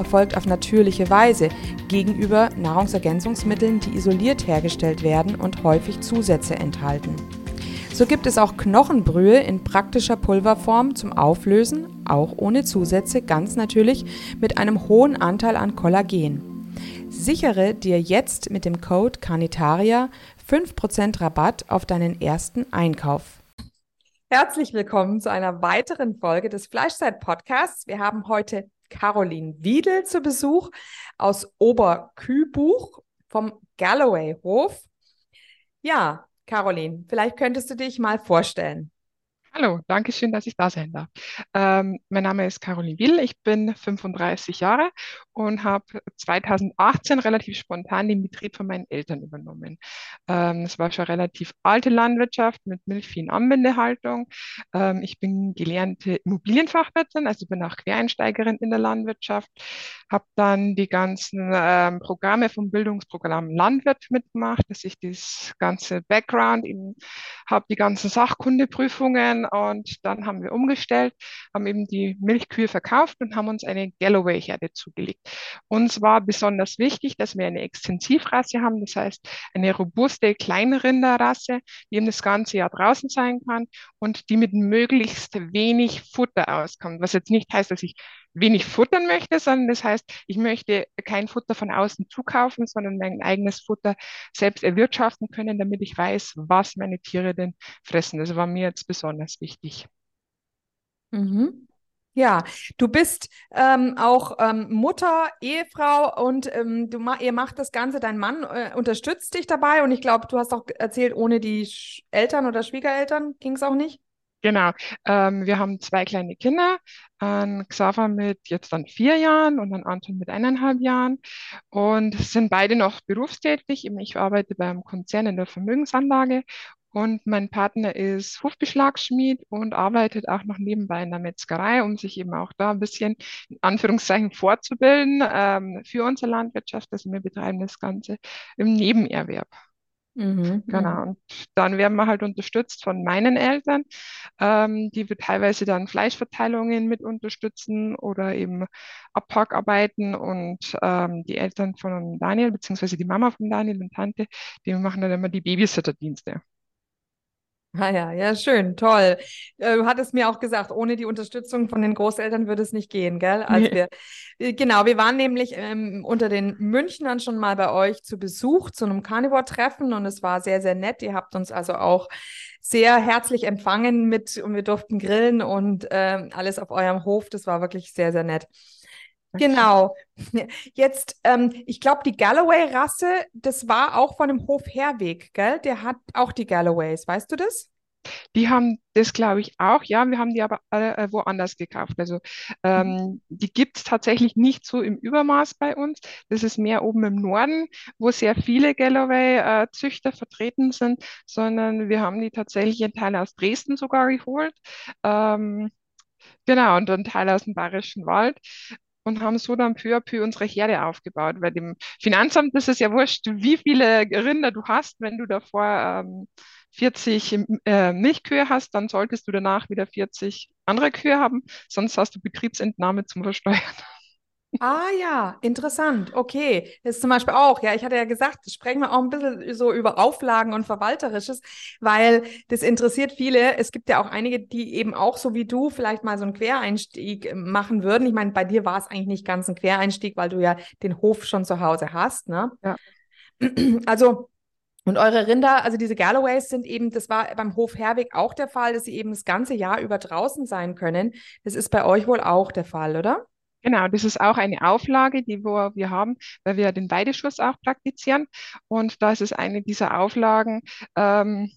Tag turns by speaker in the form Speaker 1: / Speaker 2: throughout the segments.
Speaker 1: erfolgt auf natürliche Weise gegenüber Nahrungsergänzungsmitteln, die isoliert hergestellt werden und häufig Zusätze enthalten. So gibt es auch Knochenbrühe in praktischer Pulverform zum Auflösen, auch ohne Zusätze, ganz natürlich mit einem hohen Anteil an Kollagen. Sichere dir jetzt mit dem Code Carnitaria 5% Rabatt auf deinen ersten Einkauf. Herzlich willkommen zu einer weiteren Folge des Fleischzeit-Podcasts. Wir haben heute Caroline Wiedel zu Besuch aus Oberkübuch vom Galloway-Hof. Ja, Caroline, vielleicht könntest du dich mal vorstellen.
Speaker 2: Hallo, danke schön, dass ich da sein darf. Ähm, mein Name ist Caroline Will, ich bin 35 Jahre und habe 2018 relativ spontan den Betrieb von meinen Eltern übernommen. Ähm, es war schon relativ alte Landwirtschaft mit Milchvieh- und Anbindehaltung. Ähm, ich bin gelernte Immobilienfachwirtin, also bin auch Quereinsteigerin in der Landwirtschaft, habe dann die ganzen ähm, Programme vom Bildungsprogramm Landwirt mitgemacht, dass ich das ganze Background, habe die ganzen Sachkundeprüfungen und dann haben wir umgestellt, haben eben die Milchkühe verkauft und haben uns eine Galloway-Herde zugelegt. Uns war besonders wichtig, dass wir eine Extensivrasse haben, das heißt eine robuste Kleinrinderrasse, die eben das ganze Jahr draußen sein kann und die mit möglichst wenig Futter auskommt. Was jetzt nicht heißt, dass ich wenig futtern möchte, sondern das heißt, ich möchte kein Futter von außen zukaufen, sondern mein eigenes Futter selbst erwirtschaften können, damit ich weiß, was meine Tiere denn fressen. Das war mir jetzt besonders wichtig.
Speaker 1: Mhm. Ja, du bist ähm, auch ähm, Mutter, Ehefrau und ähm, du ma ihr macht das Ganze, dein Mann äh, unterstützt dich dabei und ich glaube, du hast auch erzählt, ohne die Sch Eltern oder Schwiegereltern ging es auch nicht.
Speaker 2: Genau. Ähm, wir haben zwei kleine Kinder, ein Xaver mit jetzt dann vier Jahren und ein Anton mit eineinhalb Jahren und sind beide noch berufstätig. Ich arbeite beim Konzern in der Vermögensanlage und mein Partner ist Hufbeschlagsschmied und arbeitet auch noch nebenbei in der Metzgerei, um sich eben auch da ein bisschen in Anführungszeichen vorzubilden ähm, für unsere Landwirtschaft. Also wir betreiben das Ganze im Nebenerwerb. Mhm, genau. Mhm. Und dann werden wir halt unterstützt von meinen Eltern, ähm, die wir teilweise dann Fleischverteilungen mit unterstützen oder eben Abpackarbeiten und ähm, die Eltern von Daniel, beziehungsweise die Mama von Daniel und Tante, die machen dann immer die Babysitterdienste.
Speaker 1: Ah ja, ja, schön, toll. Äh, du hattest mir auch gesagt, ohne die Unterstützung von den Großeltern würde es nicht gehen, gell? Also nee. wir, äh, genau, wir waren nämlich ähm, unter den Münchnern schon mal bei euch zu Besuch zu einem Carnivore-Treffen und es war sehr, sehr nett. Ihr habt uns also auch sehr herzlich empfangen mit und wir durften grillen und äh, alles auf eurem Hof. Das war wirklich sehr, sehr nett. Genau. Jetzt, ähm, ich glaube, die Galloway-Rasse, das war auch von dem Hof Herweg, gell? Der hat auch die Galloways, weißt du das?
Speaker 2: Die haben das, glaube ich, auch. Ja, wir haben die aber äh, woanders gekauft. Also ähm, mhm. die gibt es tatsächlich nicht so im Übermaß bei uns. Das ist mehr oben im Norden, wo sehr viele Galloway-Züchter vertreten sind, sondern wir haben die tatsächlich in Teile aus Dresden sogar geholt. Ähm, Genau, und ein Teil aus dem Bayerischen Wald und haben so dann peu à peu unsere Herde aufgebaut. Weil dem Finanzamt ist es ja wurscht, wie viele Rinder du hast. Wenn du davor ähm, 40 äh, Milchkühe hast, dann solltest du danach wieder 40 andere Kühe haben, sonst hast du Betriebsentnahme zum Versteuern.
Speaker 1: Ah ja, interessant. Okay. Das ist zum Beispiel auch, ja, ich hatte ja gesagt, sprechen wir auch ein bisschen so über Auflagen und Verwalterisches, weil das interessiert viele. Es gibt ja auch einige, die eben auch so wie du vielleicht mal so einen Quereinstieg äh, machen würden. Ich meine, bei dir war es eigentlich nicht ganz ein Quereinstieg, weil du ja den Hof schon zu Hause hast, ne?
Speaker 2: Ja.
Speaker 1: Also, und eure Rinder, also diese Galloways sind eben, das war beim Hof Herwig auch der Fall, dass sie eben das ganze Jahr über draußen sein können. Das ist bei euch wohl auch der Fall, oder?
Speaker 2: Genau, das ist auch eine Auflage, die wir, haben, weil wir den Weideschuss auch praktizieren. Und da ist es eine dieser Auflagen, ähm,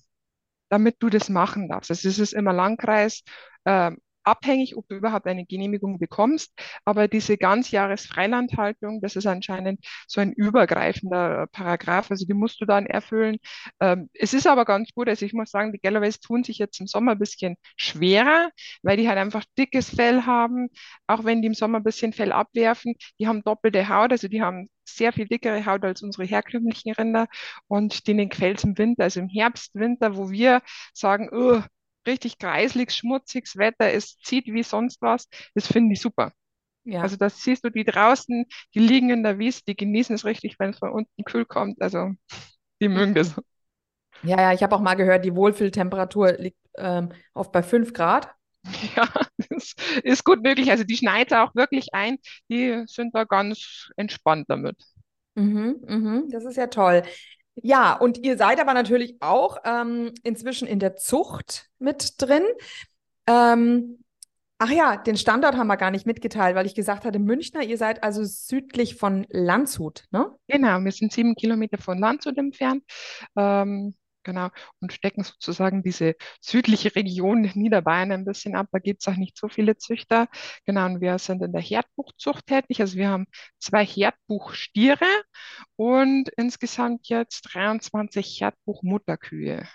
Speaker 2: damit du das machen darfst. Also es ist immer Landkreis, ähm, abhängig, ob du überhaupt eine Genehmigung bekommst. Aber diese Ganzjahresfreilandhaltung, das ist anscheinend so ein übergreifender Paragraph. Also die musst du dann erfüllen. Ähm, es ist aber ganz gut. Also ich muss sagen, die Galloways tun sich jetzt im Sommer ein bisschen schwerer, weil die halt einfach dickes Fell haben. Auch wenn die im Sommer ein bisschen Fell abwerfen, die haben doppelte Haut. Also die haben sehr viel dickere Haut als unsere herkömmlichen Rinder und denen es im Winter, also im Herbst, Winter, wo wir sagen, oh, richtig kreislig, schmutziges Wetter, es zieht wie sonst was. Das finde ich super.
Speaker 1: Ja.
Speaker 2: Also das siehst du die draußen, die liegen in der Wiese, die genießen es richtig, wenn es von unten kühl kommt. Also die mögen das.
Speaker 1: Ja, ja, ich habe auch mal gehört, die Wohlfühltemperatur liegt ähm, oft bei 5 Grad.
Speaker 2: Ja, das ist gut möglich. Also die schneiden auch wirklich ein, die sind da ganz entspannt damit.
Speaker 1: Mhm, mhm, das ist ja toll. Ja, und ihr seid aber natürlich auch ähm, inzwischen in der Zucht mit drin. Ähm, ach ja, den Standort haben wir gar nicht mitgeteilt, weil ich gesagt hatte, Münchner, ihr seid also südlich von Landshut, ne?
Speaker 2: Genau, wir sind sieben Kilometer von Landshut entfernt. Ähm, genau, und stecken sozusagen diese südliche Region Niederbayern ein bisschen ab. Da gibt es auch nicht so viele Züchter. Genau, und wir sind in der Herdbuchzucht tätig. Also wir haben zwei Herdbuchstiere und insgesamt jetzt 23 Herdbuchmutterkühe.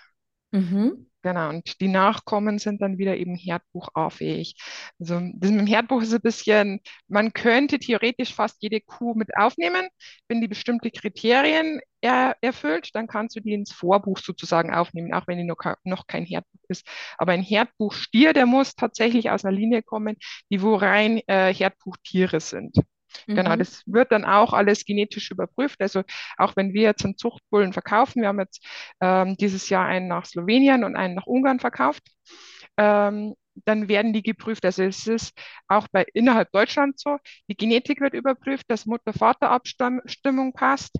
Speaker 1: Mhm.
Speaker 2: Genau, und die Nachkommen sind dann wieder eben Herdbuch-A-fähig. Also das mit dem Herdbuch ist ein bisschen, man könnte theoretisch fast jede Kuh mit aufnehmen, wenn die bestimmte Kriterien er, erfüllt, dann kannst du die ins Vorbuch sozusagen aufnehmen, auch wenn die noch, noch kein Herdbuch ist. Aber ein Herdbuchstier, der muss tatsächlich aus einer Linie kommen, die wo rein äh, Herdbuchtiere sind. Genau,
Speaker 1: Mhm.
Speaker 2: das wird dann auch alles genetisch überprüft. Also auch wenn wir jetzt einen Zuchtbullen verkaufen, wir haben jetzt ähm, dieses Jahr einen nach Slowenien und einen nach Ungarn verkauft, ähm, dann werden die geprüft. Also es ist auch bei innerhalb Deutschlands so, die Genetik wird überprüft, dass Mutter-Vater-Abstimmung passt.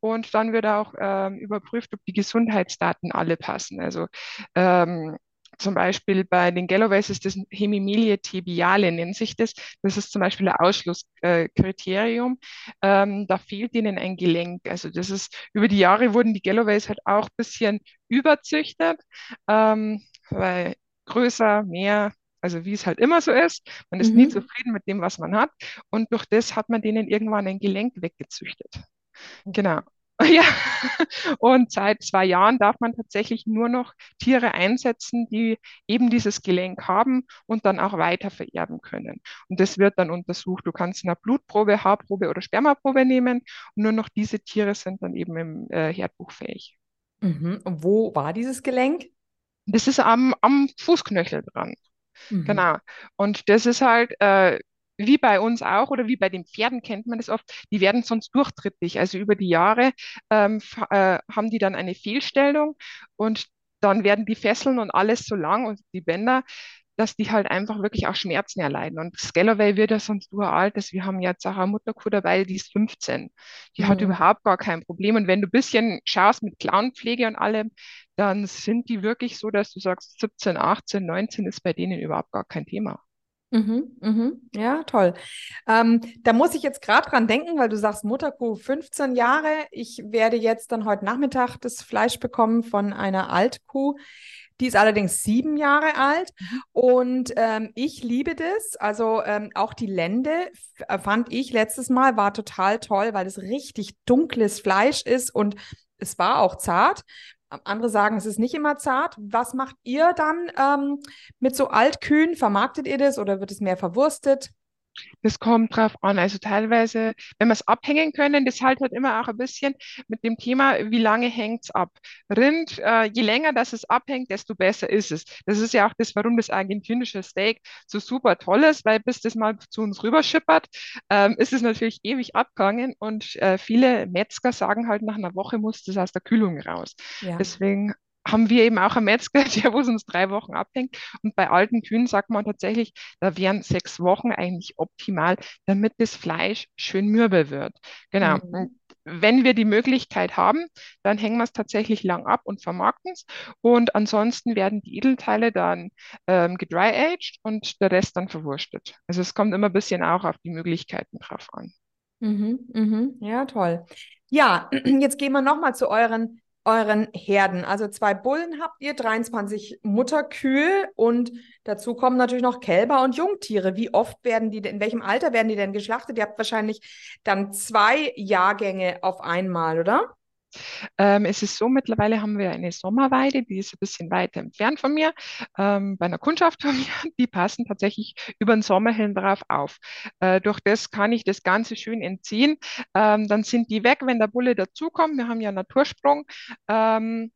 Speaker 2: Und dann wird auch ähm, überprüft, ob die Gesundheitsdaten alle passen. Also ähm, zum Beispiel bei den Galloways ist das Hemimilie tibiale, nennt sich das. Das ist zum Beispiel ein Ausschlusskriterium. Ähm, da fehlt ihnen ein Gelenk. Also das ist, über die Jahre wurden die Galloways halt auch ein bisschen überzüchtet, ähm, weil größer, mehr, also wie es halt immer so ist. Man ist nie
Speaker 1: Mhm.
Speaker 2: zufrieden mit dem, was man hat. Und durch das hat man denen irgendwann ein Gelenk weggezüchtet. Genau. Ja, und seit zwei Jahren darf man tatsächlich nur noch Tiere einsetzen, die eben dieses Gelenk haben und dann auch weiter vererben können. Und das wird dann untersucht. Du kannst eine Blutprobe, Haarprobe oder Spermaprobe nehmen und nur noch diese Tiere sind dann eben im äh, Herdbuch fähig.
Speaker 1: Mhm. Und wo war dieses Gelenk?
Speaker 2: Das ist am, am Fußknöchel dran.
Speaker 1: Mhm.
Speaker 2: Genau. Und das ist halt äh, wie bei uns auch oder wie bei den Pferden kennt man das oft, die werden sonst durchtrittig. Also über die Jahre ähm, äh, haben die dann eine Fehlstellung und dann werden die Fesseln und alles so lang und die Bänder, dass die halt einfach wirklich auch Schmerzen erleiden. Und das Galloway wird ja sonst uralt, dass wir haben jetzt auch eine Mutterkuh dabei, die ist 15. Die hat
Speaker 1: Mhm.
Speaker 2: überhaupt gar kein Problem. Und wenn du ein bisschen schaust mit Klauenpflege und allem, dann sind die wirklich so, dass du sagst, 17, 18, 19 ist bei denen überhaupt gar kein Thema.
Speaker 1: Mhm, mhm. Ja, toll. Ähm, da muss ich jetzt gerade dran denken, weil du sagst Mutterkuh 15 Jahre. Ich werde jetzt dann heute Nachmittag das Fleisch bekommen von einer Altkuh. Die ist allerdings sieben Jahre alt und ähm, ich liebe das. Also ähm, auch die Lende äh, fand ich letztes Mal war total toll, weil es richtig dunkles Fleisch ist und es war auch zart. Andere sagen, es ist nicht immer zart. Was macht ihr dann ähm, mit so Altkühen? Vermarktet ihr das oder wird es mehr verwurstet?
Speaker 2: Das kommt drauf an. Also teilweise, wenn wir es abhängen können, das halt halt immer auch ein bisschen mit dem Thema, wie lange hängt es ab. Rind, äh, je länger das es abhängt, desto besser ist es. Das ist ja auch das, warum das argentinische Steak so super toll ist, weil bis das mal zu uns rüberschippert, ähm, ist es natürlich ewig abgegangen und äh, viele Metzger sagen halt, nach einer Woche muss das aus der Kühlung raus. Ja. Deswegen haben wir eben auch einen Metzger, der wo es uns drei Wochen abhängt. Und bei alten Kühen sagt man tatsächlich, da wären sechs Wochen eigentlich optimal, damit das Fleisch schön mürbe wird. Genau. Mhm. Wenn wir die Möglichkeit haben, dann hängen wir es tatsächlich lang ab und vermarkten es. Und ansonsten werden die Edelteile dann ähm, gedry-aged und der Rest dann verwurstet. Also es kommt immer ein bisschen auch auf die Möglichkeiten drauf an.
Speaker 1: Mhm, mhm. Ja, toll. Ja, jetzt gehen wir nochmal zu euren euren Herden. Also zwei Bullen habt ihr, 23 Mutterkühe und dazu kommen natürlich noch Kälber und Jungtiere. Wie oft werden die, in welchem Alter werden die denn geschlachtet? Ihr habt wahrscheinlich dann zwei Jahrgänge auf einmal, oder?
Speaker 2: Ähm, es ist so, mittlerweile haben wir eine Sommerweide, die ist ein bisschen weiter entfernt von mir, ähm, bei einer Kundschaft von mir. Die passen tatsächlich über den Sommer hin drauf auf. Äh, durch das kann ich das Ganze schön entziehen. Ähm, dann sind die weg, wenn der Bulle dazukommt. Wir haben ja Natursprung. Ähm,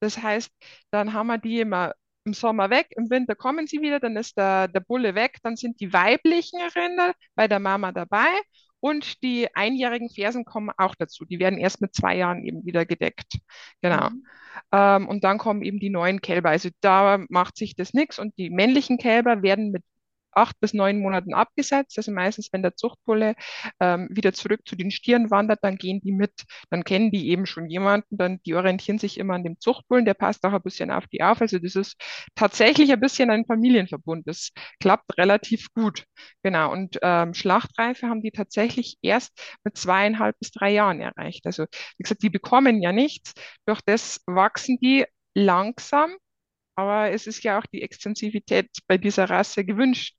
Speaker 2: das heißt, dann haben wir die immer im Sommer weg, im Winter kommen sie wieder, dann ist der, der Bulle weg, dann sind die weiblichen Rinder bei der Mama dabei und die einjährigen Fersen kommen auch dazu. Die werden erst mit zwei Jahren eben wieder gedeckt. Genau. Mhm. Ähm, und dann kommen eben die neuen Kälber. Also da macht sich das nichts. Und die männlichen Kälber werden mit acht bis neun Monaten abgesetzt. Also meistens, wenn der Zuchtbulle ähm, wieder zurück zu den Stieren wandert, dann gehen die mit. Dann kennen die eben schon jemanden, dann die orientieren sich immer an dem Zuchtbullen, der passt auch ein bisschen auf die auf. Also das ist tatsächlich ein bisschen ein Familienverbund. Das klappt relativ gut. Genau. Und ähm, Schlachtreife haben die tatsächlich erst mit zweieinhalb bis drei Jahren erreicht. Also wie gesagt, die bekommen ja nichts. Durch das wachsen die langsam aber es ist ja auch die Extensivität bei dieser Rasse gewünscht.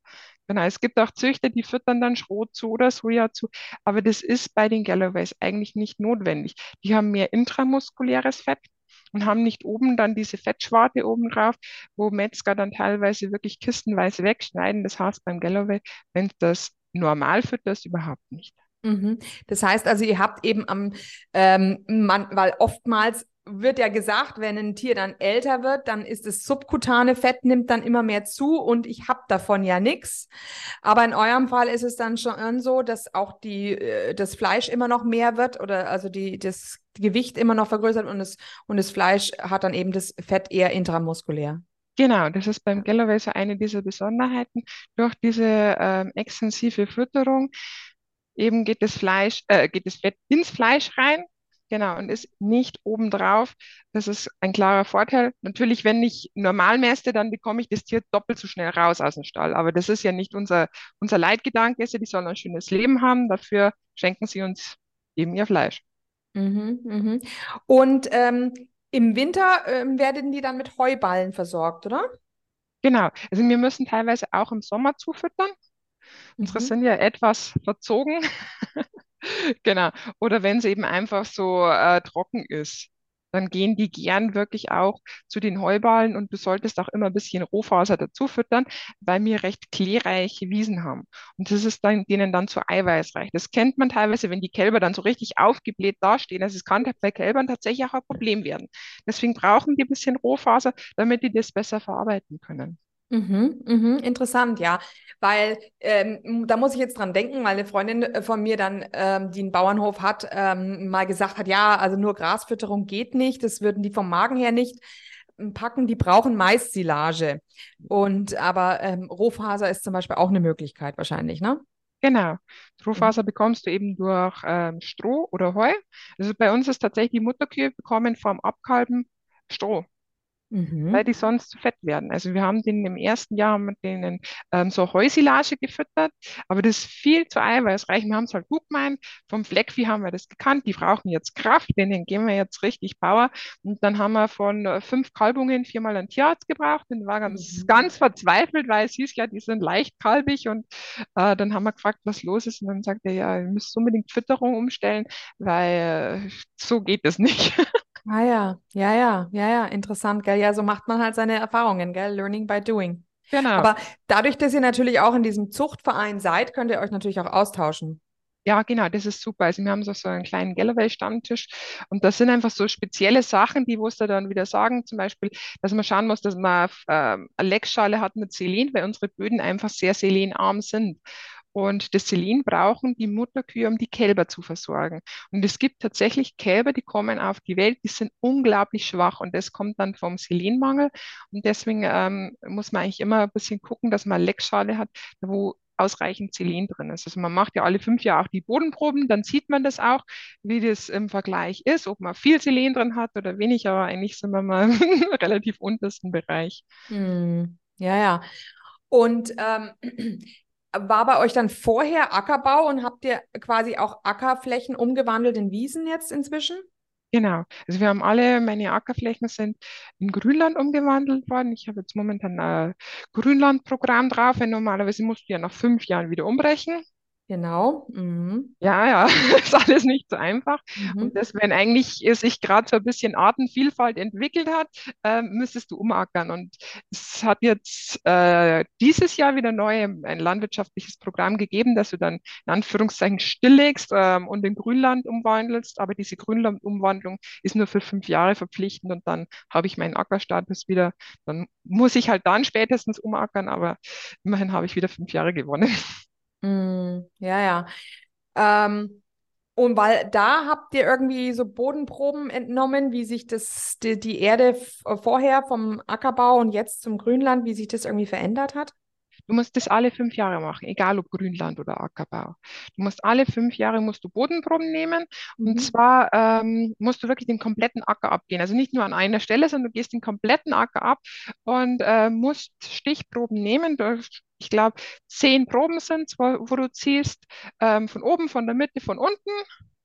Speaker 2: Genau, es gibt auch Züchter, die füttern dann Schrot zu oder Soja zu, aber das ist bei den Galloways eigentlich nicht notwendig. Die haben mehr intramuskuläres Fett und haben nicht oben dann diese Fettschwarte oben drauf, wo Metzger dann teilweise wirklich kistenweise wegschneiden. Das heißt beim Galloway, wenn das normal fütterst, überhaupt nicht.
Speaker 1: Mhm. Das heißt also, ihr habt eben am, ähm, man, weil oftmals wird ja gesagt, wenn ein Tier dann älter wird, dann ist das subkutane Fett nimmt dann immer mehr zu und ich habe davon ja nichts. Aber in eurem Fall ist es dann schon so, dass auch die, äh, das Fleisch immer noch mehr wird oder also die, das Gewicht immer noch vergrößert und das, und das Fleisch hat dann eben das Fett eher intramuskulär.
Speaker 2: Genau, das ist beim Galloway so eine dieser Besonderheiten. Durch diese ähm, extensive Fütterung eben geht das Fleisch, äh, geht das Fett ins Fleisch rein Genau, und ist nicht obendrauf. Das ist ein klarer Vorteil. Natürlich, wenn ich normal mäste, dann bekomme ich das Tier doppelt so schnell raus aus dem Stall. Aber das ist ja nicht unser, unser Leitgedanke. Die sollen ein schönes Leben haben. Dafür schenken sie uns eben ihr Fleisch.
Speaker 1: Mhm, mhm. Und ähm, im Winter ähm, werden die dann mit Heuballen versorgt, oder?
Speaker 2: Genau. Also wir müssen teilweise auch im Sommer zufüttern. Unsere mhm. sind ja etwas verzogen. Genau. Oder wenn es eben einfach so äh, trocken ist, dann gehen die gern wirklich auch zu den Heuballen und du solltest auch immer ein bisschen Rohfaser dazu füttern, weil wir recht kleereiche Wiesen haben. Und das ist dann, denen dann zu eiweißreich. Das kennt man teilweise, wenn die Kälber dann so richtig aufgebläht dastehen. Also es kann bei Kälbern tatsächlich auch ein Problem werden. Deswegen brauchen die ein bisschen Rohfaser, damit die das besser verarbeiten können.
Speaker 1: Mhm, mhm, interessant, ja. Weil ähm, da muss ich jetzt dran denken, weil eine Freundin äh, von mir dann, ähm, die einen Bauernhof hat, ähm, mal gesagt hat, ja, also nur Grasfütterung geht nicht, das würden die vom Magen her nicht ähm, packen, die brauchen meist Silage. Und aber ähm, Rohfaser ist zum Beispiel auch eine Möglichkeit wahrscheinlich, ne?
Speaker 2: Genau. Rohfaser bekommst du eben durch ähm, Stroh oder Heu. Also bei uns ist tatsächlich die Mutterkühe bekommen vom Abkalben Stroh mhm. weil die sonst zu fett werden. Also wir haben denen im ersten Jahr mit denen ähm, so Heusilage gefüttert, aber das ist viel zu eiweißreich. Wir haben es halt gut gemeint, vom Fleckvieh haben wir das gekannt, die brauchen jetzt Kraft, denen geben wir jetzt richtig Power. Und dann haben wir von äh, fünf Kalbungen viermal einen Tierarzt gebraucht und war ganz, mhm. ganz verzweifelt, weil es hieß ja, die sind leicht kalbig und äh, dann haben wir gefragt, was los ist und dann sagt er, ja, ihr müsst unbedingt Fütterung umstellen, weil äh, so geht es nicht.
Speaker 1: Ah ja, ja, ja, ja, ja, interessant, gell? Ja, so macht man halt seine Erfahrungen, gell? Learning by doing. Genau. Aber dadurch, dass ihr natürlich auch in diesem Zuchtverein seid, könnt ihr euch natürlich auch austauschen.
Speaker 2: Ja, genau, das ist super. Also wir haben so, so einen kleinen Galloway-Stammtisch und das sind einfach so spezielle Sachen, die wo es da dann wieder sagen, zum Beispiel, dass man schauen muss, dass man äh, eine Leckschale hat mit Selen, weil unsere Böden einfach sehr selenarm sind. Und das Selen brauchen die Mutterkühe, um die Kälber zu versorgen. Und es gibt tatsächlich Kälber, die kommen auf die Welt, die sind unglaublich schwach und das kommt dann vom Selenmangel. Und deswegen ähm, muss man eigentlich immer ein bisschen gucken, dass man Leckschale hat, wo ausreichend Selen drin ist. Also man macht ja alle fünf Jahre auch die Bodenproben, dann sieht man das auch, wie das im Vergleich ist, ob man viel Selen drin hat oder wenig, aber eigentlich sind wir mal im relativ untersten Bereich.
Speaker 1: Hm. Ja, ja. Und ähm, war bei euch dann vorher Ackerbau und habt ihr quasi auch Ackerflächen umgewandelt in Wiesen jetzt inzwischen?
Speaker 2: Genau. Also wir haben alle, meine Ackerflächen sind in Grünland umgewandelt worden. Ich habe jetzt momentan ein Grünlandprogramm drauf, normalerweise musst du ja nach fünf Jahren wieder umbrechen.
Speaker 1: Genau. Mhm.
Speaker 2: Ja, ja, ist alles nicht so einfach. Mhm. Und das, wenn eigentlich sich gerade so ein bisschen Artenvielfalt entwickelt hat, äh, müsstest du umackern. Und es hat jetzt äh, dieses Jahr wieder neu ein landwirtschaftliches Programm gegeben, dass du dann in Anführungszeichen stilllegst äh, und in Grünland umwandelst. Aber diese Grünlandumwandlung ist nur für fünf Jahre verpflichtend und dann habe ich meinen Ackerstatus wieder. Dann muss ich halt dann spätestens umackern, aber immerhin habe ich wieder fünf Jahre gewonnen.
Speaker 1: Mm, ja, ja. Ähm, und weil da habt ihr irgendwie so Bodenproben entnommen, wie sich das, die, die Erde vorher vom Ackerbau und jetzt zum Grünland, wie sich das irgendwie verändert hat?
Speaker 2: Du musst das alle fünf Jahre machen, egal ob Grünland oder Ackerbau. Du musst alle fünf Jahre musst du Bodenproben nehmen mhm. und zwar ähm, musst du wirklich den kompletten Acker abgehen. Also nicht nur an einer Stelle, sondern du gehst den kompletten Acker ab und äh, musst Stichproben nehmen. Du, ich glaube, zehn Proben sind wo, wo du ziehst, ähm, von oben, von der Mitte, von unten.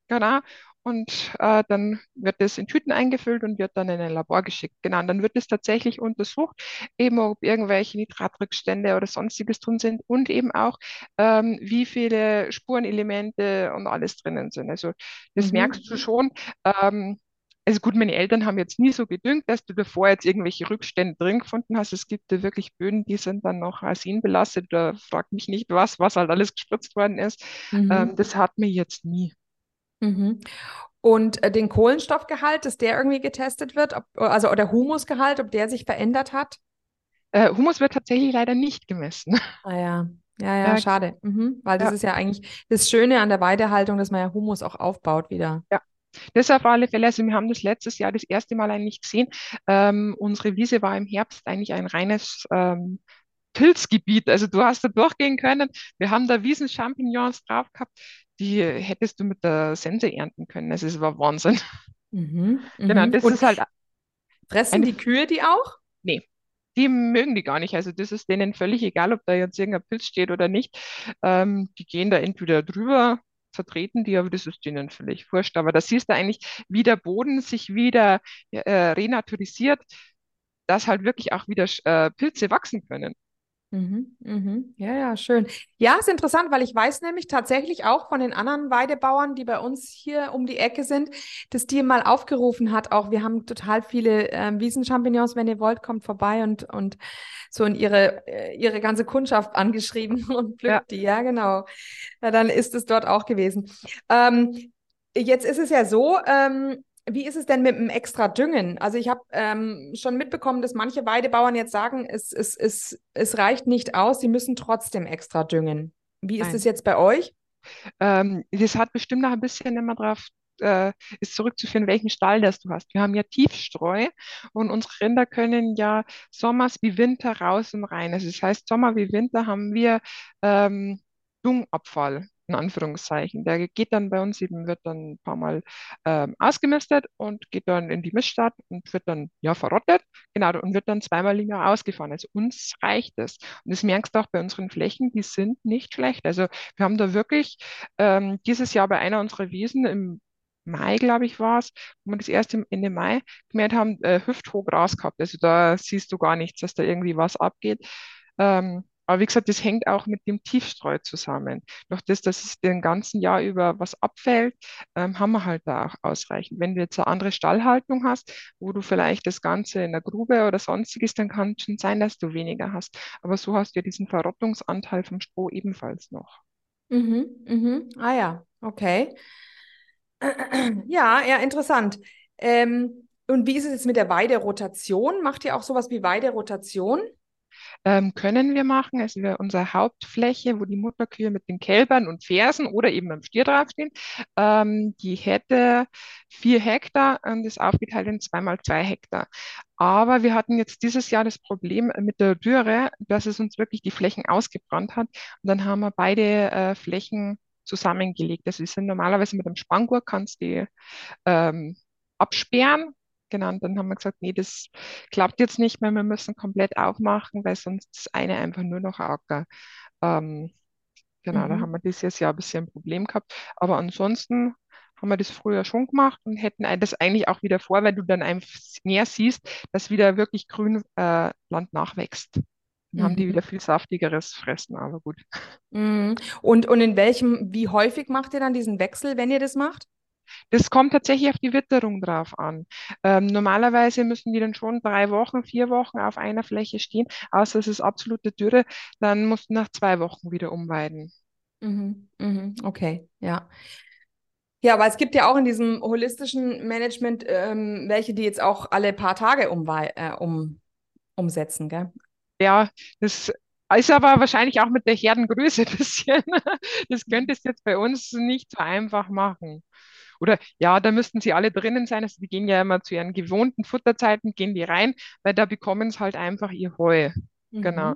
Speaker 2: Genau und äh, dann wird es in Tüten eingefüllt und wird dann in ein Labor geschickt. Genau, und dann wird es tatsächlich untersucht, eben ob irgendwelche Nitratrückstände oder sonstiges drin sind und eben auch, ähm, wie viele Spurenelemente und alles drinnen sind. Also das mhm. merkst du schon. Ähm, also gut, meine Eltern haben jetzt nie so gedüngt, dass du davor jetzt irgendwelche Rückstände drin gefunden hast. Es gibt da wirklich Böden, die sind dann noch arsenbelastet. Da fragt mich nicht was, was halt alles gespritzt worden ist. Mhm. Ähm, das hat mir jetzt nie.
Speaker 1: Mhm. Und äh, den Kohlenstoffgehalt, dass der irgendwie getestet wird, ob, also oder Humusgehalt, ob der sich verändert hat?
Speaker 2: Äh, Humus wird tatsächlich leider nicht gemessen.
Speaker 1: Ah ja, ja, ja, ja. schade. Mhm. Weil das ja. ist ja eigentlich das Schöne an der Weidehaltung, dass man ja Humus auch aufbaut wieder.
Speaker 2: Ja. Das auf alle Fälle, also wir haben das letztes Jahr das erste Mal eigentlich gesehen. Ähm, unsere Wiese war im Herbst eigentlich ein reines ähm, Pilzgebiet. Also du hast da durchgehen können. Wir haben da Wiesen-Champignons drauf gehabt die hättest du mit der Sense ernten können. Also es war Wahnsinn.
Speaker 1: Mhm, genau, mhm. das ist halt. Fressen die Kühe die auch?
Speaker 2: Nee, die mögen die gar nicht. Also das ist denen völlig egal, ob da jetzt irgendein Pilz steht oder nicht. Ähm, die gehen da entweder drüber, vertreten die, aber das ist denen völlig wurscht. Aber da siehst du eigentlich, wie der Boden sich wieder äh, renaturisiert, dass halt wirklich auch wieder äh, Pilze wachsen können.
Speaker 1: Mhm, mhm. Ja, ja, schön. Ja, ist interessant, weil ich weiß nämlich tatsächlich auch von den anderen Weidebauern, die bei uns hier um die Ecke sind, dass die mal aufgerufen hat, auch wir haben total viele äh, Wiesenchampignons, wenn ihr wollt, kommt vorbei und, und so in ihre, äh, ihre ganze Kundschaft angeschrieben und pflückt ja. die. Ja, genau. Ja, dann ist es dort auch gewesen. Ähm, jetzt ist es ja so, ähm, wie ist es denn mit dem extra Düngen? Also ich habe ähm, schon mitbekommen, dass manche Weidebauern jetzt sagen, es, es, es, es reicht nicht aus, sie müssen trotzdem extra düngen. Wie ist es jetzt bei euch?
Speaker 2: Ähm, das hat bestimmt noch ein bisschen immer drauf äh, ist zurückzuführen, welchen Stall das du hast. Wir haben ja Tiefstreu und unsere Rinder können ja sommers wie Winter raus und rein. Also das heißt, Sommer wie Winter haben wir ähm, Dungabfall in Anführungszeichen. Der geht dann bei uns eben, wird dann ein paar Mal ähm, ausgemistet und geht dann in die Miststadt und wird dann ja verrottet, genau, und wird dann zweimal im Jahr ausgefahren. Also uns reicht es. Und das merkst du auch bei unseren Flächen, die sind nicht schlecht. Also wir haben da wirklich ähm, dieses Jahr bei einer unserer Wiesen im Mai, glaube ich, war es, wo wir das erste Ende Mai gemerkt haben, äh, hüfthoch Gras gehabt. Also da siehst du gar nichts, dass da irgendwie was abgeht. Ähm, aber wie gesagt, das hängt auch mit dem Tiefstreu zusammen. Durch das, dass es den ganzen Jahr über was abfällt, ähm, haben wir halt da auch ausreichend. Wenn du jetzt eine andere Stallhaltung hast, wo du vielleicht das Ganze in der Grube oder sonstiges, dann kann es schon sein, dass du weniger hast. Aber so hast du ja diesen Verrottungsanteil vom Stroh ebenfalls noch.
Speaker 1: Mhm, mhm. Ah ja, okay. Ja, ja, interessant. Ähm, und wie ist es jetzt mit der Weiderotation? Macht ihr auch sowas wie Weiderotation?
Speaker 2: Ähm, können wir machen. Also wir, unsere Hauptfläche, wo die Mutterkühe mit den Kälbern und Fersen oder eben am Stier draufstehen, ähm, die hätte vier Hektar und ist aufgeteilt in zweimal zwei Hektar. Aber wir hatten jetzt dieses Jahr das Problem mit der Dürre, dass es uns wirklich die Flächen ausgebrannt hat. Und dann haben wir beide äh, Flächen zusammengelegt. Also die sind normalerweise mit einem Spanngurt, kannst die ähm, absperren genannt. Dann haben wir gesagt, nee, das klappt jetzt nicht mehr, wir müssen komplett aufmachen, weil sonst ist eine einfach nur noch Acker. Ähm, genau, mhm. da haben wir dieses Jahr ein bisschen ein Problem gehabt. Aber ansonsten haben wir das früher schon gemacht und hätten das eigentlich auch wieder vor, weil du dann einfach mehr siehst, dass wieder wirklich grün äh, Land nachwächst. Dann mhm. haben die mhm. wieder viel saftigeres Fressen, aber gut.
Speaker 1: Mhm. Und, und in welchem, wie häufig macht ihr dann diesen Wechsel, wenn ihr das macht?
Speaker 2: Das kommt tatsächlich auf die Witterung drauf an. Ähm, normalerweise müssen die dann schon drei Wochen, vier Wochen auf einer Fläche stehen, außer es ist absolute Dürre, dann musst du nach zwei Wochen wieder umweiden.
Speaker 1: Mhm, mhm, okay, ja. Ja, aber es gibt ja auch in diesem holistischen Management ähm, welche, die jetzt auch alle paar Tage äh, um, umsetzen, gell?
Speaker 2: Ja, das ist aber wahrscheinlich auch mit der Herdengröße ein bisschen. Das könntest du jetzt bei uns nicht so einfach machen. Oder ja, da müssten sie alle drinnen sein. Also die gehen ja immer zu ihren gewohnten Futterzeiten, gehen die rein, weil da bekommen sie halt einfach ihr Heu. Genau. Mhm. Genau.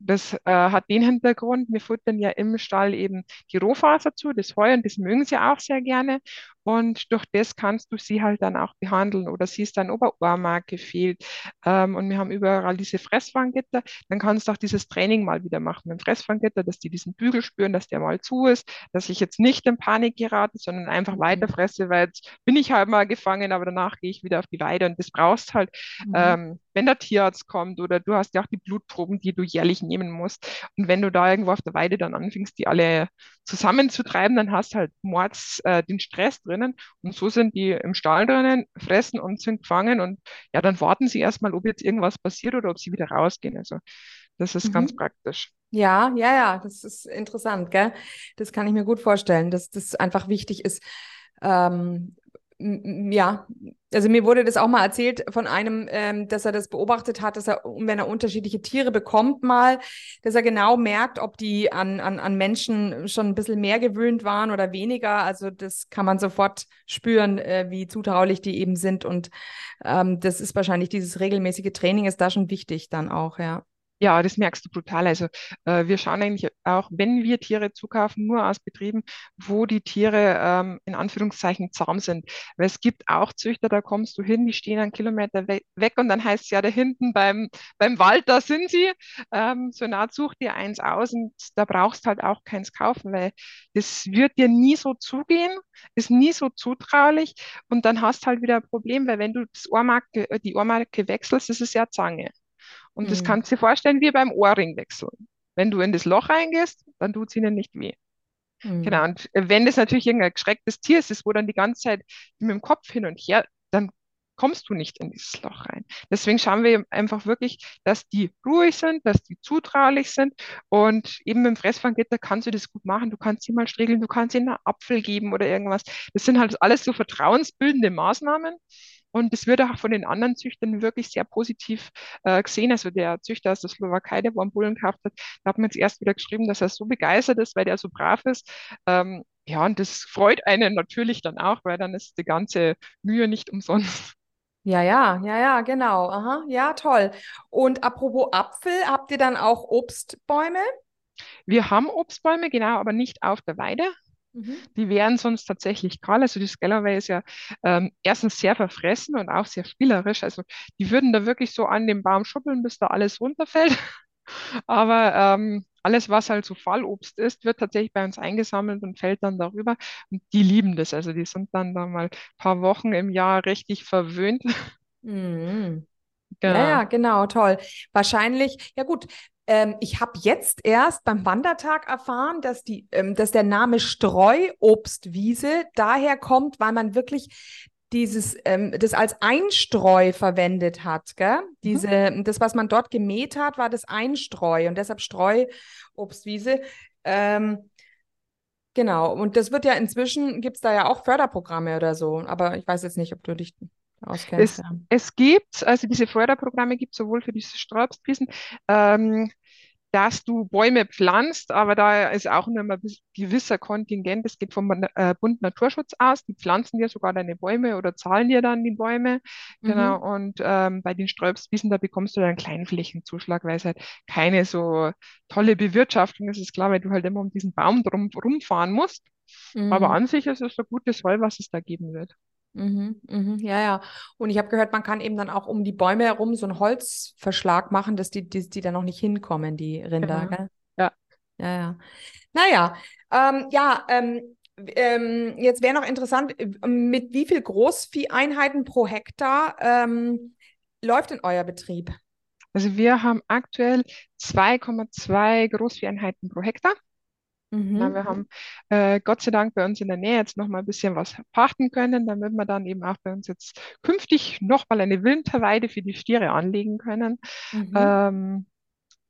Speaker 2: Das äh, hat den Hintergrund, wir futtern ja im Stall eben die Rohfaser zu, das Heu, und das mögen sie auch sehr gerne. Und durch das kannst du sie halt dann auch behandeln oder siehst dann, ob eine Ohrmarke fehlt. Ähm, und wir haben überall diese Fressfanggitter. Dann kannst du auch dieses Training mal wieder machen mit dem Fressfanggitter, dass die diesen Bügel spüren, dass der mal zu ist, dass ich jetzt nicht in Panik gerate, sondern einfach mhm. weiter fresse, weil jetzt bin ich halt mal gefangen, aber danach gehe ich wieder auf die Weide. Und das brauchst halt, mhm. ähm, wenn der Tierarzt kommt oder du hast ja auch die Blutproben, die du jährlich nehmen musst. Und wenn du da irgendwo auf der Weide dann anfängst, die alle zusammenzutreiben, dann hast du halt Mords äh, den Stress drin drinnen. Und so sind die im Stall drinnen, fressen und sind gefangen. Und ja, dann warten sie erstmal, ob jetzt irgendwas passiert oder ob sie wieder rausgehen. Also das ist mhm. ganz praktisch.
Speaker 1: Ja, ja, ja, das ist interessant, gell? Das kann ich mir gut vorstellen, dass das einfach wichtig ist, ähm, ja, also mir wurde das auch mal erzählt von einem, ähm, dass er das beobachtet hat, dass er, wenn er unterschiedliche Tiere bekommt, mal, dass er genau merkt, ob die an, an, an Menschen schon ein bisschen mehr gewöhnt waren oder weniger. Also das kann man sofort spüren, äh, wie zutraulich die eben sind. Und ähm, das ist wahrscheinlich dieses regelmäßige Training ist da schon wichtig dann auch, ja.
Speaker 2: Ja, das merkst du brutal. Also äh, wir schauen eigentlich auch, wenn wir Tiere zukaufen, nur aus Betrieben, wo die Tiere ähm, in Anführungszeichen zahm sind. Weil es gibt auch Züchter, da kommst du hin, die stehen einen Kilometer we weg und dann heißt es ja, da hinten beim, beim Wald, da sind sie. Ähm, so nah such dir eins aus und da brauchst halt auch keins kaufen, weil das wird dir nie so zugehen, ist nie so zutraulich und dann hast halt wieder ein Problem, weil wenn du das Ohrmarke, die Ohrmarke wechselst, ist ja Zange. Und mhm. das kannst du dir vorstellen wie beim Ohrring wechseln. Wenn du in das Loch reingehst, dann tut es ihnen nicht weh. Mhm. Genau. Und wenn das natürlich irgendein geschrecktes Tier ist, wo dann die ganze Zeit mit dem Kopf hin und her, dann kommst du nicht in dieses Loch rein. Deswegen schauen wir einfach wirklich, dass die ruhig sind, dass die zutraulich sind und eben mit dem Fressfanggitter kannst du das gut machen. Du kannst sie mal striegeln, du kannst ihnen einen Apfel geben oder irgendwas. Das sind halt alles so vertrauensbildende Maßnahmen. Und das wird auch von den anderen Züchtern wirklich sehr positiv äh, gesehen. Also der Züchter aus der Slowakei, der wo einen Bullen gekauft hat, da hat man jetzt erst wieder geschrieben, dass er so begeistert ist, weil der so brav ist. Ähm, ja, und das freut einen natürlich dann auch, weil dann ist die ganze Mühe nicht umsonst.
Speaker 1: Ja, ja, ja, ja, genau. Aha, ja, toll. Und apropos Apfel, habt ihr dann auch Obstbäume?
Speaker 2: Wir haben Obstbäume, genau, aber nicht auf der Weide, Mhm. Die wären sonst tatsächlich kahl. Also die Scalloway ist ja ähm, erstens sehr verfressen und auch sehr spielerisch. Also die würden da wirklich so an dem Baum schuppeln, bis da alles runterfällt. Aber ähm, alles, was halt so Fallobst ist, wird tatsächlich bei uns eingesammelt und fällt dann darüber. Und die lieben das. Also die sind dann da mal ein paar Wochen im Jahr richtig verwöhnt.
Speaker 1: Mhm. Genau. Ja, ja, genau, toll. Wahrscheinlich, ja gut, Ähm, ich habe jetzt erst beim Wandertag erfahren, dass, die, ähm, dass der Name Streuobstwiese daher kommt, weil man wirklich dieses, ähm, das als Einstreu verwendet hat, gell? Diese, mhm. das, was man dort gemäht hat, war das Einstreu und deshalb Streuobstwiese. Ähm, genau, und das wird ja inzwischen, gibt es da ja auch Förderprogramme oder so, aber ich weiß jetzt nicht, ob du dich auskennst.
Speaker 2: Es, ja. es gibt, also diese Förderprogramme gibt es sowohl für diese Streuobstwiesen, ähm, dass du Bäume pflanzt, aber da ist auch nur ein gewisser Kontingent, das geht vom äh, Bund Naturschutz aus, die pflanzen dir sogar deine Bäume oder zahlen dir dann die Bäume. Mhm. Genau, und ähm, bei den Sträubswiesen, da bekommst du dann einen kleinen Flächenzuschlag, weil es halt keine so tolle Bewirtschaftung ist, ist klar, weil du halt immer um diesen Baum drum rumfahren musst. Mhm. Aber an sich ist es ein gutes Heu, was es da geben wird.
Speaker 1: Mhm, mhm, ja, ja. Und ich habe gehört, man kann eben dann auch um die Bäume herum so einen Holzverschlag machen, dass die, die, die da noch nicht hinkommen, die Rinder. Genau. Gell?
Speaker 2: Ja.
Speaker 1: Ja, ja. Naja, ähm, ja, ähm, ähm, jetzt wäre noch interessant, mit wie viel Großvieheinheiten pro Hektar ähm, läuft in euer Betrieb?
Speaker 2: Also wir haben aktuell 2,2 Großvieheinheiten pro Hektar. Mhm. Ja, wir haben äh, Gott sei Dank bei uns in der Nähe jetzt noch mal ein bisschen was pachten können, damit wir dann eben auch bei uns jetzt künftig noch mal eine Winterweide für die Stiere anlegen können. Mhm. Ähm,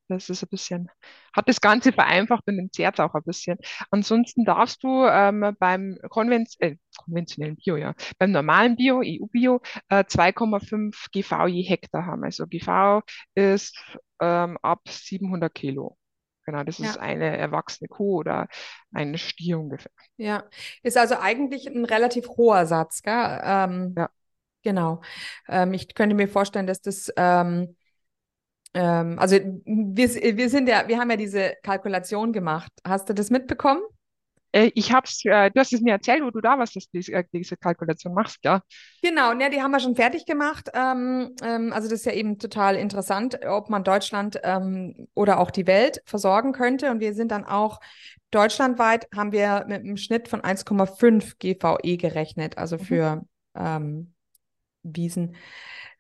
Speaker 2: das ist ein bisschen, hat das Ganze vereinfacht und entzerrt auch ein bisschen. Ansonsten darfst du ähm, beim Konven äh, konventionellen Bio, ja, beim normalen Bio, EU-Bio, äh, 2,5 GV je Hektar haben. Also GV ist ähm, ab 700 Kilo. Genau, das ja. ist eine erwachsene Kuh oder ein Stier ungefähr.
Speaker 1: Ja, ist also eigentlich ein relativ hoher Satz, gell? Ähm, ja. Genau. Ähm, ich könnte mir vorstellen, dass das, ähm, ähm also wir, wir sind ja, wir haben ja diese Kalkulation gemacht. Hast du das mitbekommen?
Speaker 2: Äh, ich hab's, äh, du hast es mir erzählt, wo du da warst, dass du diese, äh, diese Kalkulation machst, ja.
Speaker 1: Genau, ne, die haben wir schon fertig gemacht. Ähm, ähm, also das ist ja eben total interessant, ob man Deutschland ähm, oder auch die Welt versorgen könnte. Und wir sind dann auch deutschlandweit haben wir mit einem Schnitt von 1,5 GVE gerechnet, also mhm. für mhm. Wiesen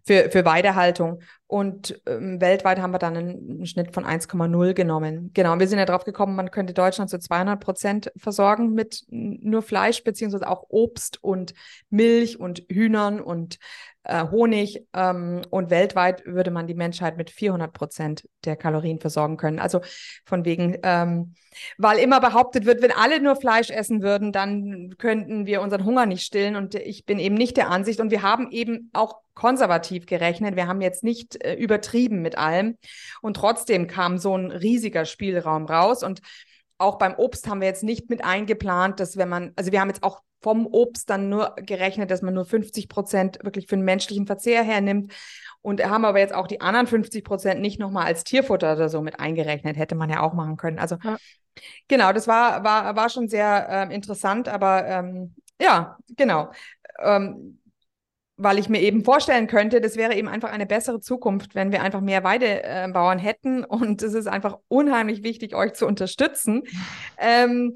Speaker 1: für, für Weidehaltung. Und ähm, weltweit haben wir dann einen, einen Schnitt von 1,0 genommen. Genau, wir sind ja drauf gekommen, man könnte Deutschland zu 200 Prozent versorgen mit nur Fleisch, beziehungsweise auch Obst und Milch und Hühnern und äh, Honig. Ähm, und weltweit würde man die Menschheit mit 400 Prozent der Kalorien versorgen können. Also von wegen, ähm, weil immer behauptet wird, wenn alle nur Fleisch essen würden, dann könnten wir unseren Hunger nicht stillen. Und ich bin eben nicht der Ansicht. Und wir haben eben auch konservativ gerechnet. Wir haben jetzt nicht äh, übertrieben mit allem. Und trotzdem kam so ein riesiger Spielraum raus. Und auch beim Obst haben wir jetzt nicht mit eingeplant, dass wenn man, also wir haben jetzt auch vom Obst dann nur gerechnet, dass man nur 50 Prozent wirklich für den menschlichen Verzehr hernimmt. Und haben aber jetzt auch die anderen 50 Prozent nicht nochmal als Tierfutter oder so mit eingerechnet. Hätte man ja auch machen können. Also ja. genau, das war, war, war schon sehr ähm, interessant, aber ähm, ja, genau. Ähm, weil ich mir eben vorstellen könnte, das wäre eben einfach eine bessere Zukunft, wenn wir einfach mehr Weidebauern hätten. Und es ist einfach unheimlich wichtig, euch zu unterstützen. Ähm,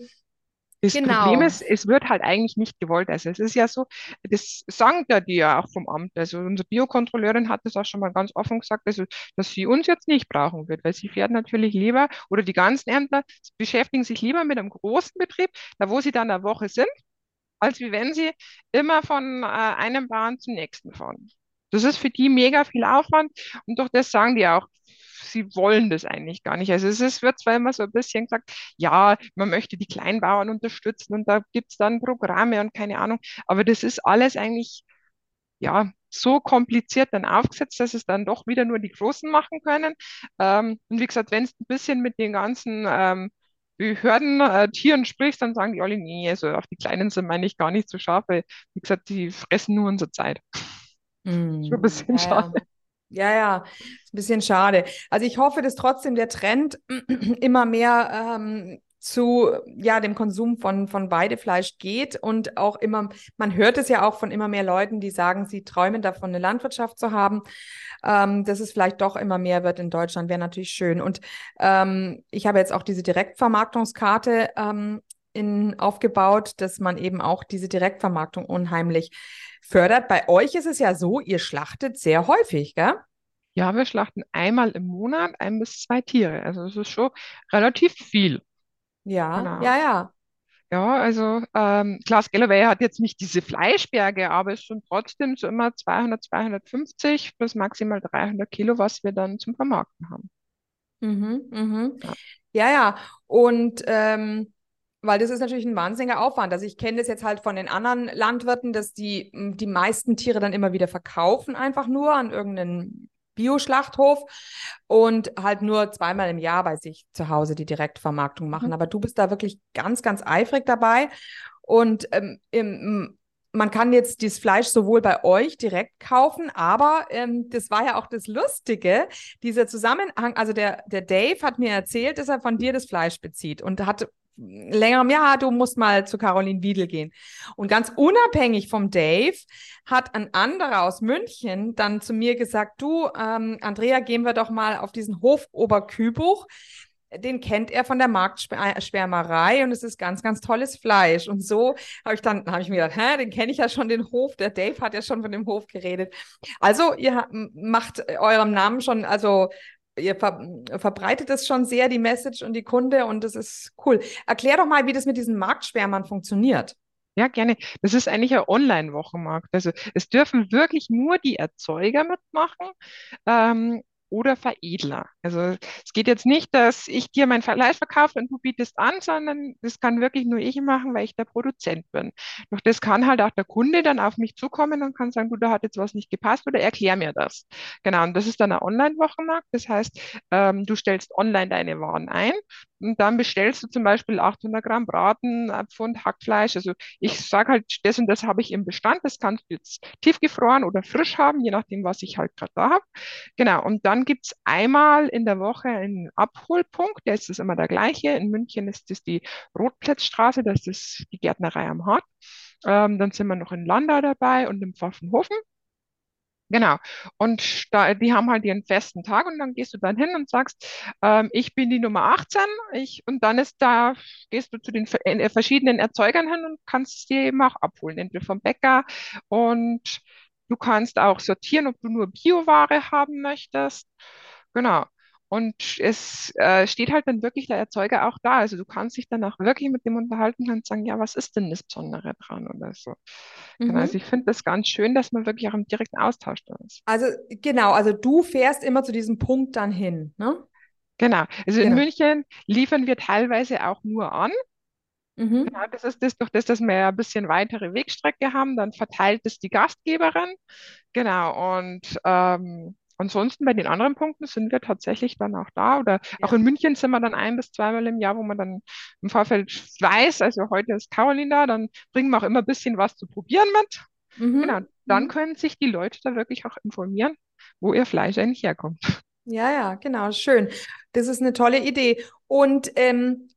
Speaker 2: das genau. Problem ist, es wird halt eigentlich nicht gewollt. Also es ist ja so, das sagen ja die ja auch vom Amt. Also unsere Biokontrolleurin hat das auch schon mal ganz offen gesagt, also, dass sie uns jetzt nicht brauchen wird, weil sie fährt natürlich lieber, oder die ganzen Ämter beschäftigen sich lieber mit einem großen Betrieb, da wo sie dann eine Woche sind, als wie wenn sie immer von äh, einem Bauern zum nächsten fahren. Das ist für die mega viel Aufwand und durch das sagen die auch, sie wollen das eigentlich gar nicht. Also es ist, wird zwar immer so ein bisschen gesagt, ja, man möchte die Kleinbauern unterstützen und da gibt es dann Programme und keine Ahnung, aber das ist alles eigentlich, ja, so kompliziert dann aufgesetzt, dass es dann doch wieder nur die Großen machen können. Ähm, und wie gesagt, wenn es ein bisschen mit den ganzen ähm, Behörden, äh, Tieren sprichst, dann sagen die alle, nee, also auf die Kleinen sind wir eigentlich gar nicht so scharf, weil, wie gesagt, die fressen nur unsere Zeit.
Speaker 1: Mm, Schon ein bisschen ja, schade. Ja. Ja, ja, ist ein bisschen schade. Also ich hoffe, dass trotzdem der Trend immer mehr ähm, zu ja dem Konsum von von Weidefleisch geht und auch immer man hört es ja auch von immer mehr Leuten, die sagen, sie träumen davon eine Landwirtschaft zu haben. Ähm, dass es vielleicht doch immer mehr wird in Deutschland wäre natürlich schön. Und ähm, ich habe jetzt auch diese Direktvermarktungskarte ähm, in, aufgebaut, dass man eben auch diese Direktvermarktung unheimlich fördert. Bei euch ist es ja so, ihr schlachtet sehr häufig, gell?
Speaker 2: Ja, wir schlachten einmal im Monat ein bis zwei Tiere. Also es ist schon relativ viel.
Speaker 1: Ja,
Speaker 2: Genau.
Speaker 1: ja, ja.
Speaker 2: Ja, also ähm, Klaas Galloway hat jetzt nicht diese Fleischberge, aber es ist schon trotzdem so immer 200, 250 bis maximal 300 Kilo, was wir dann zum Vermarkten haben.
Speaker 1: Mhm, mhm.
Speaker 2: Ja.
Speaker 1: Ja, ja. Und ähm, weil das ist natürlich ein wahnsinniger Aufwand. Also ich kenne das jetzt halt von den anderen Landwirten, dass die m, die meisten Tiere dann immer wieder verkaufen, einfach nur an irgendeinen Bioschlachthof und halt nur zweimal im Jahr bei sich zu Hause die Direktvermarktung machen.
Speaker 2: Mhm.
Speaker 1: Aber du bist da wirklich ganz, ganz eifrig dabei. Und ähm, im, man kann jetzt dieses Fleisch sowohl bei euch direkt kaufen, aber ähm, das war ja auch das Lustige, dieser Zusammenhang. Also der, der Dave hat mir erzählt, dass er von dir das Fleisch bezieht und hat längerem, ja, du musst mal zu Caroline Wiedel gehen. Und ganz unabhängig vom Dave hat ein anderer aus München dann zu mir gesagt, du, ähm, Andrea, gehen wir doch mal auf diesen Hof Oberkübuch. Den kennt er von der Marktschwärmerei und es ist ganz, ganz tolles Fleisch. Und so habe ich dann, habe ich mir gedacht, hä, den kenne ich ja schon, den Hof. Der Dave hat ja schon von dem Hof geredet. Also ihr macht eurem Namen schon, also ihr ver verbreitet es schon sehr, die Message und die Kunde und das ist cool. Erklär doch mal, wie das mit diesen Marktschwärmern funktioniert.
Speaker 2: Ja, gerne. Das ist eigentlich ein Online-Wochenmarkt. Also es dürfen wirklich nur die Erzeuger mitmachen. Ähm, oder Veredler. Also es geht jetzt nicht, dass ich dir mein Fleisch verkaufe und du bietest an, sondern das kann wirklich nur ich machen, weil ich der Produzent bin. Doch das kann halt auch der Kunde dann auf mich zukommen und kann sagen, du, da hat jetzt was nicht gepasst oder erklär mir das. Genau, und das ist dann ein Online-Wochenmarkt. Das heißt, ähm, du stellst online deine Waren ein und dann bestellst du zum Beispiel 800 Gramm Braten, Pfund Hackfleisch. Also ich sage halt, das und das habe ich im Bestand. Das kannst du jetzt tiefgefroren oder frisch haben, je nachdem, was ich halt gerade da habe. Genau, und dann gibt es einmal in der Woche einen Abholpunkt, der ist das immer der gleiche. In München ist das die Rotplätzstraße, das ist die Gärtnerei am Hart. Ähm, dann sind wir noch in Landau dabei und im Pfaffenhofen. Genau. Und da, die haben halt ihren festen Tag und dann gehst du dann hin und sagst, ähm, ich bin die Nummer 18 ich, und dann ist da, gehst du zu den äh, verschiedenen Erzeugern hin und kannst dir eben auch abholen, entweder vom Bäcker und du kannst auch sortieren, ob du nur Bioware haben möchtest. Genau. Und es äh, steht halt dann wirklich der Erzeuger auch da. Also du kannst dich dann auch wirklich mit dem unterhalten und sagen, ja, was ist denn das Besondere dran oder so. Genau, also
Speaker 1: Mhm.
Speaker 2: ich finde das ganz schön, dass man wirklich auch im direkten Austausch da ist.
Speaker 1: Also genau, also du fährst immer zu diesem Punkt dann hin, ne?
Speaker 2: Genau, also in
Speaker 1: Genau.
Speaker 2: München liefern wir teilweise auch nur an.
Speaker 1: Mhm.
Speaker 2: Genau, das ist das, durch das, dass wir ja ein bisschen weitere Wegstrecke haben, dann verteilt es die Gastgeberin. Genau, und ähm, ansonsten bei den anderen Punkten sind wir tatsächlich dann auch da. Oder auch
Speaker 1: Ja.
Speaker 2: in München sind wir dann ein bis zweimal im Jahr, wo man dann im Vorfeld weiß, also heute ist Caroline da, dann bringen wir auch immer ein bisschen was zu probieren mit.
Speaker 1: Mhm.
Speaker 2: Genau, dann
Speaker 1: Mhm.
Speaker 2: können sich die Leute da wirklich auch informieren, wo ihr Fleisch eigentlich herkommt.
Speaker 1: Ja, ja, genau, schön. Das ist eine tolle Idee. Und ähm,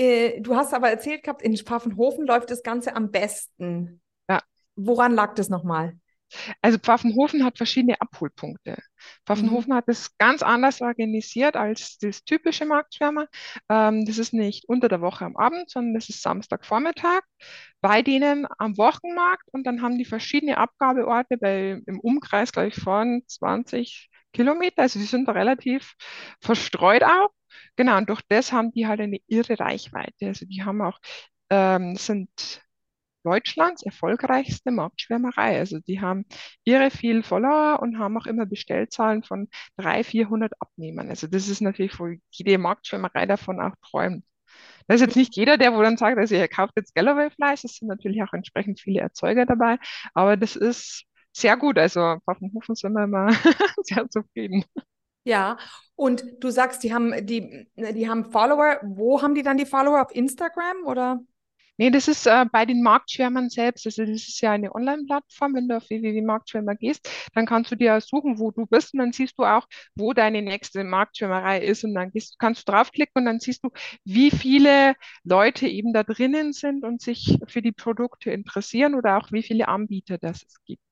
Speaker 1: äh, du hast aber erzählt gehabt, in Pfaffenhofen läuft das Ganze am besten.
Speaker 2: Ja.
Speaker 1: Woran lag das nochmal?
Speaker 2: Also Pfaffenhofen hat verschiedene Abholpunkte. Pfaffenhofen hat es ganz anders organisiert als das typische Marktschwärmer. Ähm, das ist nicht unter der Woche am Abend, sondern das ist Samstagvormittag bei denen am Wochenmarkt und dann haben die verschiedene Abgabeorte bei, im Umkreis, glaube ich, von 20 Kilometer. Also die sind da relativ verstreut auch. Genau, und durch das haben die halt eine irre Reichweite. Also die haben auch, ähm, sind Deutschlands erfolgreichste Marktschwärmerei. Also die haben irre viel Follower und haben auch immer Bestellzahlen von 300, 400 Abnehmern. Also das ist natürlich, wo jede Marktschwärmerei davon auch träumt. Das ist jetzt nicht jeder, der wo dann sagt, also er kauft jetzt Galloway-Fleisch. Es sind natürlich auch entsprechend viele Erzeuger dabei. Aber das ist sehr gut. Also Pfaffenhofen sind wir immer sehr zufrieden.
Speaker 1: Ja, und du sagst, die haben die, die haben Follower. Wo haben die dann die Follower? Auf Instagram oder?
Speaker 2: Nee, das ist äh, bei den Marktschwärmern selbst. Also das ist ja eine Online-Plattform. Wenn du auf www.marktschwärmer gehst, dann kannst du dir suchen, wo du bist und dann siehst du auch, wo deine nächste Marktschwärmerei ist und dann gehst, kannst du draufklicken und dann siehst du, wie viele Leute eben da drinnen sind und sich für die Produkte interessieren oder auch wie viele Anbieter das es gibt.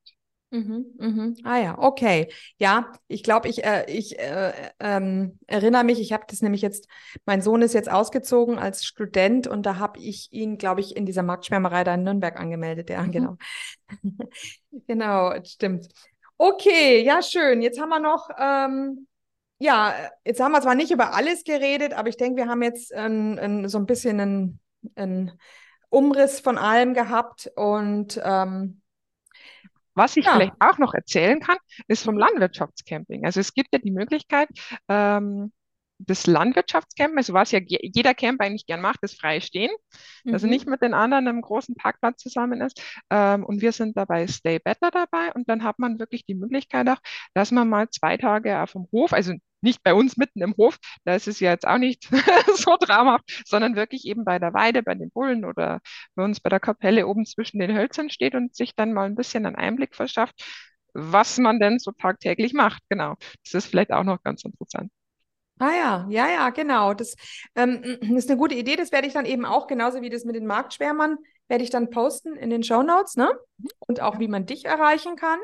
Speaker 1: Mhm, mhm. Ah ja, okay. Ja, ich glaube, ich, äh, ich äh, ähm, erinnere mich, ich habe das nämlich jetzt, mein Sohn ist jetzt ausgezogen als Student und da habe ich ihn, glaube ich, in dieser Marktschwärmerei da in Nürnberg angemeldet. Ja,
Speaker 2: Mhm.
Speaker 1: genau. Genau, stimmt. Okay, ja, schön. Jetzt haben wir noch, ähm, ja, jetzt haben wir zwar nicht über alles geredet, aber ich denke, wir haben jetzt ein, ein, so ein bisschen einen, einen Umriss von allem gehabt und ähm,
Speaker 2: was ich ja. vielleicht auch noch erzählen kann, ist vom Landwirtschaftscamping. Also es gibt ja die Möglichkeit, ähm, das Landwirtschaftscamp, also was ja jeder Camp eigentlich gern macht, ist frei stehen. Mhm. Also nicht mit den anderen im großen Parkplatz zusammen ist. Ähm, und wir sind dabei Stay Better dabei. Und dann hat man wirklich die Möglichkeit auch, dass man mal zwei Tage auf dem Hof, also nicht bei uns mitten im Hof, da ist es ja jetzt auch nicht so dramhaft, sondern wirklich eben bei der Weide, bei den Bullen oder bei uns bei der Kapelle oben zwischen den Hölzern steht und sich dann mal ein bisschen einen Einblick verschafft, was man denn so tagtäglich macht. Genau. Das ist vielleicht auch noch ganz interessant.
Speaker 1: Ah ja, ja, ja, genau. Das ähm, ist eine gute Idee. Das werde ich dann eben auch, genauso wie das mit den Marktschwärmern, werde ich dann posten in den Show Notes, ne? Und auch, wie man dich erreichen kann.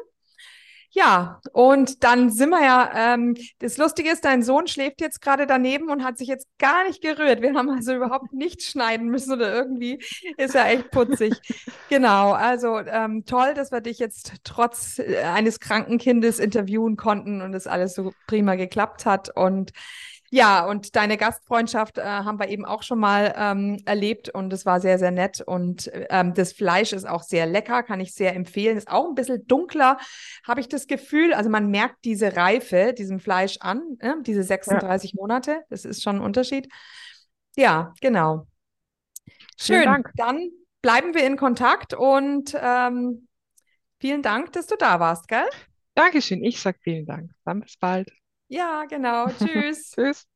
Speaker 1: Ja, und dann sind wir ja, ähm, das Lustige ist, dein Sohn schläft jetzt gerade daneben und hat sich jetzt gar nicht gerührt. Wir haben also überhaupt nichts schneiden müssen oder irgendwie ist er echt putzig. genau, also ähm, toll, dass wir dich jetzt trotz äh, eines kranken Kindes interviewen konnten und es alles so prima geklappt hat. Und ja, und deine Gastfreundschaft äh, haben wir eben auch schon mal ähm, erlebt und es war sehr, sehr nett. Und ähm, das Fleisch ist auch sehr lecker, kann ich sehr empfehlen. Ist auch ein bisschen dunkler, habe ich das Gefühl. Also man merkt diese Reife diesem Fleisch an, äh, diese 36 ja. Monate. Das ist schon ein Unterschied. Ja, genau. Schön. Dann bleiben wir in Kontakt und ähm, vielen Dank, dass du da warst, gell?
Speaker 2: Dankeschön. Ich sage vielen Dank. Dann bis bald.
Speaker 1: Ja, genau. Tschüss. Tschüss.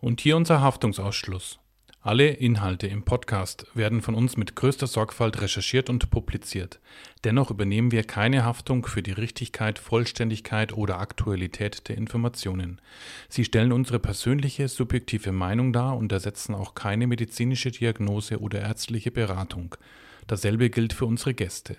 Speaker 3: Und hier unser Haftungsausschluss. Alle Inhalte im Podcast werden von uns mit größter Sorgfalt recherchiert und publiziert. Dennoch übernehmen wir keine Haftung für die Richtigkeit, Vollständigkeit oder Aktualität der Informationen. Sie stellen unsere persönliche, subjektive Meinung dar und ersetzen auch keine medizinische Diagnose oder ärztliche Beratung. Dasselbe gilt für unsere Gäste